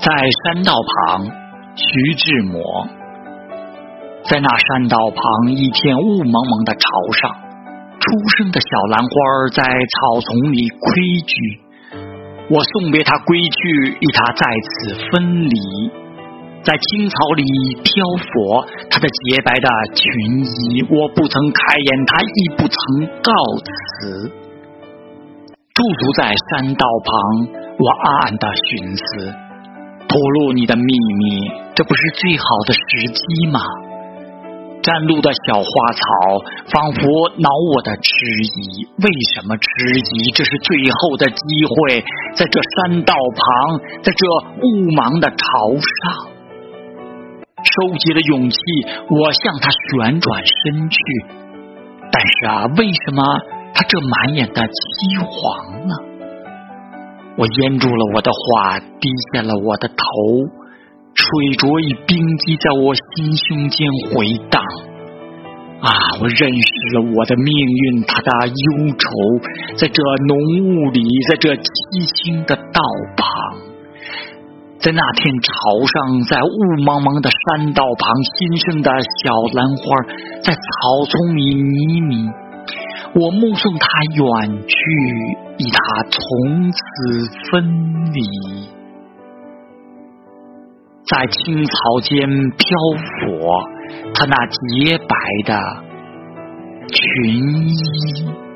在山道旁，徐志摩。在那山道旁一片雾蒙蒙的潮上，初生的小兰花在草丛里窥居。我送别它归去，与它在此分离。在青草里漂泊，它的洁白的裙衣，我不曾开言，它亦不曾告辞。驻足在山道旁，我暗暗的寻思：吐露你的秘密，这不是最好的时机吗？山路的小花草仿佛恼我的迟疑，为什么迟疑？这是最后的机会，在这山道旁，在这雾茫的潮上，收集了勇气，我向他旋转身去。但是啊，为什么他这满眼的凄黄呢？我咽住了我的话，低下了我的头。水浊与冰激在我心胸间回荡啊！我认识了我的命运，它的忧愁，在这浓雾里，在这凄清的道旁，在那片潮上，在雾茫茫的山道旁，新生的小兰花在草丛里迷迷，我目送它远去，与他从此分离。在青草间漂泊，他那洁白的裙衣。